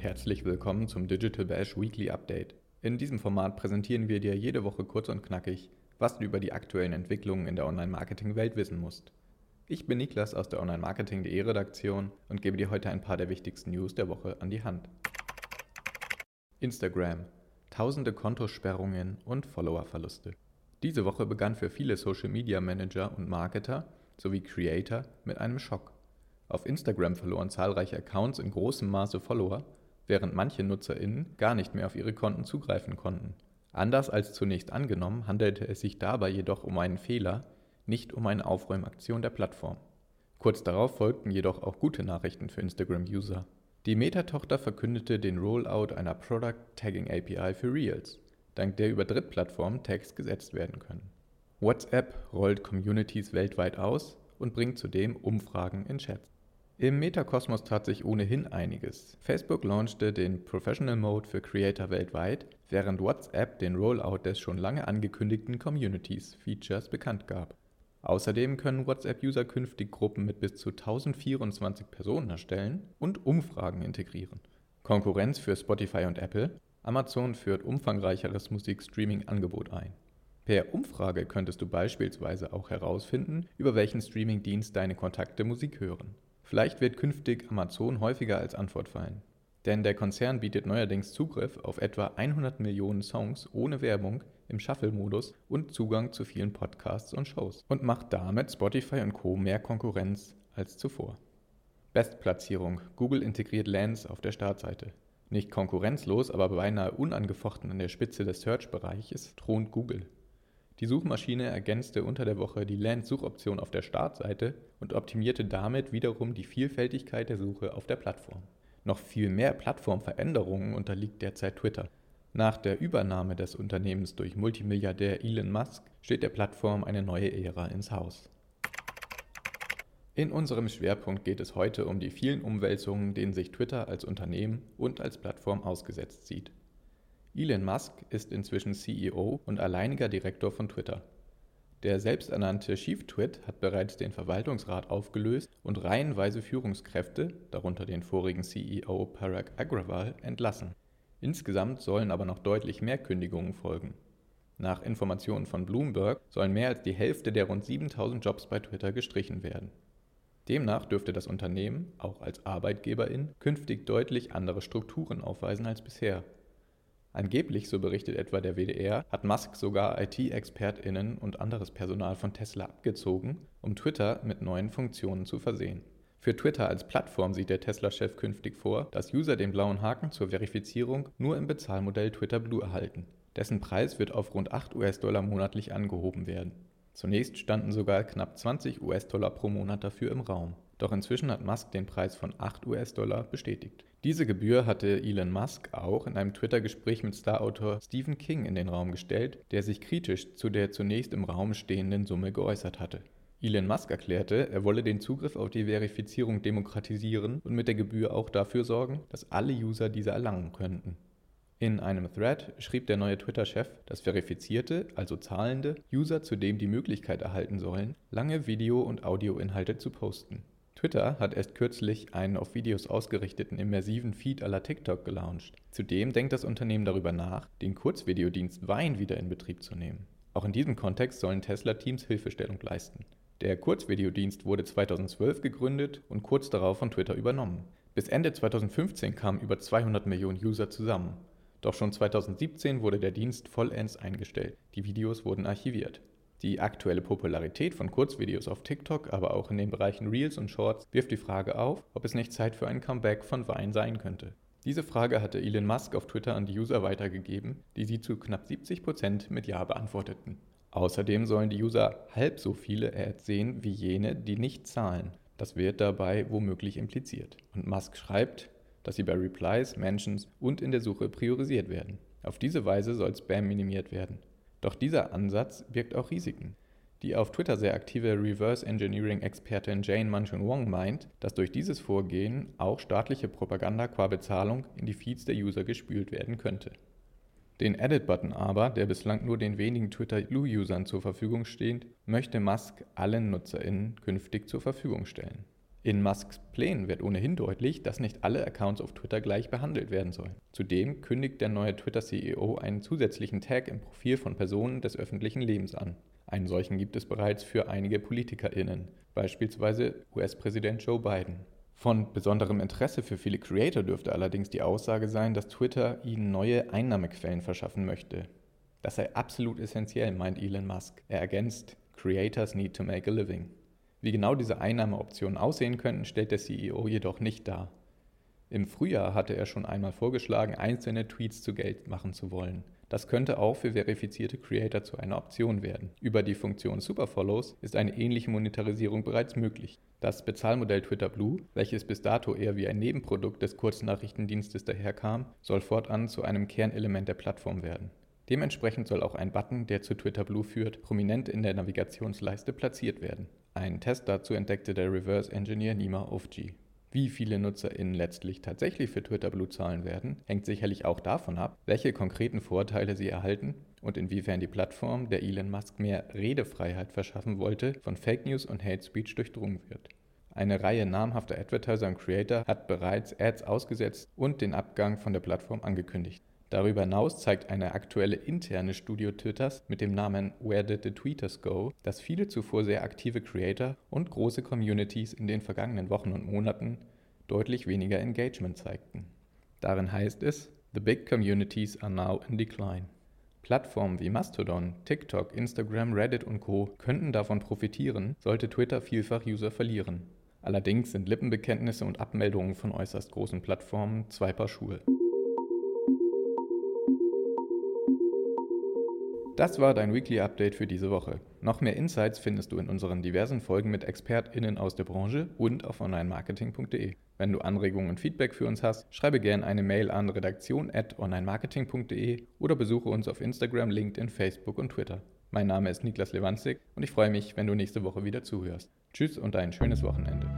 herzlich willkommen zum Digital Bash Weekly Update. In diesem Format präsentieren wir dir jede Woche kurz und knackig, was du über die aktuellen Entwicklungen in der Online-Marketing-Welt wissen musst. Ich bin Niklas aus der Online-Marketing.de Redaktion und gebe dir heute ein paar der wichtigsten News der Woche an die Hand. Instagram. Tausende Kontosperrungen und Followerverluste. Diese Woche begann für viele Social Media Manager und Marketer sowie Creator mit einem Schock. Auf Instagram verloren zahlreiche Accounts in großem Maße Follower, während manche NutzerInnen gar nicht mehr auf ihre Konten zugreifen konnten. Anders als zunächst angenommen, handelte es sich dabei jedoch um einen Fehler, nicht um eine Aufräumaktion der Plattform. Kurz darauf folgten jedoch auch gute Nachrichten für Instagram-User. Die Meta-Tochter verkündete den Rollout einer Product Tagging API für Reels, dank der über Drittplattformen Tags gesetzt werden können. WhatsApp rollt Communities weltweit aus und bringt zudem Umfragen in Chats. Im Metakosmos tat sich ohnehin einiges. Facebook launchte den Professional Mode für Creator weltweit, während WhatsApp den Rollout des schon lange angekündigten Communities Features bekannt gab. Außerdem können WhatsApp-User künftig Gruppen mit bis zu 1024 Personen erstellen und Umfragen integrieren. Konkurrenz für Spotify und Apple. Amazon führt umfangreicheres Musikstreaming-Angebot ein. Per Umfrage könntest du beispielsweise auch herausfinden, über welchen Streamingdienst deine Kontakte Musik hören. Vielleicht wird künftig Amazon häufiger als Antwort fallen. Denn der Konzern bietet neuerdings Zugriff auf etwa 100 Millionen Songs ohne Werbung im Shuffle-Modus und Zugang zu vielen Podcasts und Shows und macht damit Spotify und Co. mehr Konkurrenz als zuvor. Bestplatzierung. Google integriert Lens auf der Startseite. Nicht konkurrenzlos, aber beinahe unangefochten an der Spitze des Search-Bereiches thront Google. Die Suchmaschine ergänzte unter der Woche die Land-Suchoption auf der Startseite und optimierte damit wiederum die Vielfältigkeit der Suche auf der Plattform. Noch viel mehr Plattformveränderungen unterliegt derzeit Twitter. Nach der Übernahme des Unternehmens durch Multimilliardär Elon Musk steht der Plattform eine neue Ära ins Haus. In unserem Schwerpunkt geht es heute um die vielen Umwälzungen, denen sich Twitter als Unternehmen und als Plattform ausgesetzt sieht. Elon Musk ist inzwischen CEO und alleiniger Direktor von Twitter. Der selbsternannte Chief Twit hat bereits den Verwaltungsrat aufgelöst und reihenweise Führungskräfte, darunter den vorigen CEO Parag Agrawal, entlassen. Insgesamt sollen aber noch deutlich mehr Kündigungen folgen. Nach Informationen von Bloomberg sollen mehr als die Hälfte der rund 7000 Jobs bei Twitter gestrichen werden. Demnach dürfte das Unternehmen, auch als Arbeitgeberin, künftig deutlich andere Strukturen aufweisen als bisher Angeblich, so berichtet etwa der WDR, hat Musk sogar IT-ExpertInnen und anderes Personal von Tesla abgezogen, um Twitter mit neuen Funktionen zu versehen. Für Twitter als Plattform sieht der Tesla-Chef künftig vor, dass User den blauen Haken zur Verifizierung nur im Bezahlmodell Twitter Blue erhalten. Dessen Preis wird auf rund 8 US-Dollar monatlich angehoben werden. Zunächst standen sogar knapp 20 US-Dollar pro Monat dafür im Raum. Doch inzwischen hat Musk den Preis von 8 US-Dollar bestätigt. Diese Gebühr hatte Elon Musk auch in einem Twitter-Gespräch mit Starautor Stephen King in den Raum gestellt, der sich kritisch zu der zunächst im Raum stehenden Summe geäußert hatte. Elon Musk erklärte, er wolle den Zugriff auf die Verifizierung demokratisieren und mit der Gebühr auch dafür sorgen, dass alle User diese erlangen könnten. In einem Thread schrieb der neue Twitter-Chef, dass verifizierte, also zahlende, User zudem die Möglichkeit erhalten sollen, lange Video- und Audioinhalte zu posten. Twitter hat erst kürzlich einen auf Videos ausgerichteten immersiven Feed la TikTok gelauncht. Zudem denkt das Unternehmen darüber nach, den Kurzvideodienst Vine wieder in Betrieb zu nehmen. Auch in diesem Kontext sollen Tesla-Teams Hilfestellung leisten. Der Kurzvideodienst wurde 2012 gegründet und kurz darauf von Twitter übernommen. Bis Ende 2015 kamen über 200 Millionen User zusammen. Doch schon 2017 wurde der Dienst vollends eingestellt. Die Videos wurden archiviert. Die aktuelle Popularität von Kurzvideos auf TikTok, aber auch in den Bereichen Reels und Shorts wirft die Frage auf, ob es nicht Zeit für ein Comeback von Vine sein könnte. Diese Frage hatte Elon Musk auf Twitter an die User weitergegeben, die sie zu knapp 70 Prozent mit Ja beantworteten. Außerdem sollen die User halb so viele Ads sehen wie jene, die nicht zahlen. Das wird dabei womöglich impliziert. Und Musk schreibt, dass sie bei Replies, Mentions und in der Suche priorisiert werden. Auf diese Weise soll Spam minimiert werden. Doch dieser Ansatz birgt auch Risiken. Die auf Twitter sehr aktive Reverse Engineering-Expertin Jane Manchun Wong meint, dass durch dieses Vorgehen auch staatliche Propaganda qua Bezahlung in die Feeds der User gespült werden könnte. Den Edit-Button aber, der bislang nur den wenigen Twitter Blue-Usern zur Verfügung steht, möchte Musk allen NutzerInnen künftig zur Verfügung stellen. In Musks Plänen wird ohnehin deutlich, dass nicht alle Accounts auf Twitter gleich behandelt werden sollen. Zudem kündigt der neue Twitter-CEO einen zusätzlichen Tag im Profil von Personen des öffentlichen Lebens an. Einen solchen gibt es bereits für einige PolitikerInnen, beispielsweise US-Präsident Joe Biden. Von besonderem Interesse für viele Creator dürfte allerdings die Aussage sein, dass Twitter ihnen neue Einnahmequellen verschaffen möchte. Das sei absolut essentiell, meint Elon Musk. Er ergänzt, Creators need to make a living. Wie genau diese Einnahmeoptionen aussehen könnten, stellt der CEO jedoch nicht dar. Im Frühjahr hatte er schon einmal vorgeschlagen, einzelne Tweets zu Geld machen zu wollen. Das könnte auch für verifizierte Creator zu einer Option werden. Über die Funktion Superfollows ist eine ähnliche Monetarisierung bereits möglich. Das Bezahlmodell Twitter Blue, welches bis dato eher wie ein Nebenprodukt des Kurznachrichtendienstes daherkam, soll fortan zu einem Kernelement der Plattform werden. Dementsprechend soll auch ein Button, der zu Twitter Blue führt, prominent in der Navigationsleiste platziert werden. Einen Test dazu entdeckte der Reverse Engineer Nima Ofji. Wie viele NutzerInnen letztlich tatsächlich für Twitter Blue zahlen werden, hängt sicherlich auch davon ab, welche konkreten Vorteile sie erhalten und inwiefern die Plattform, der Elon Musk mehr Redefreiheit verschaffen wollte, von Fake News und Hate Speech durchdrungen wird. Eine Reihe namhafter Advertiser und Creator hat bereits Ads ausgesetzt und den Abgang von der Plattform angekündigt. Darüber hinaus zeigt eine aktuelle interne Studie Twitters mit dem Namen Where Did the Tweeters Go, dass viele zuvor sehr aktive Creator und große Communities in den vergangenen Wochen und Monaten deutlich weniger Engagement zeigten. Darin heißt es, The big communities are now in decline. Plattformen wie Mastodon, TikTok, Instagram, Reddit und Co. könnten davon profitieren, sollte Twitter vielfach User verlieren. Allerdings sind Lippenbekenntnisse und Abmeldungen von äußerst großen Plattformen zwei Paar Schuhe. Das war dein Weekly Update für diese Woche. Noch mehr Insights findest du in unseren diversen Folgen mit ExpertInnen aus der Branche und auf onlinemarketing.de. Wenn du Anregungen und Feedback für uns hast, schreibe gerne eine Mail an redaktion.onlinemarketing.de oder besuche uns auf Instagram, LinkedIn, Facebook und Twitter. Mein Name ist Niklas Lewandzig und ich freue mich, wenn du nächste Woche wieder zuhörst. Tschüss und ein schönes Wochenende.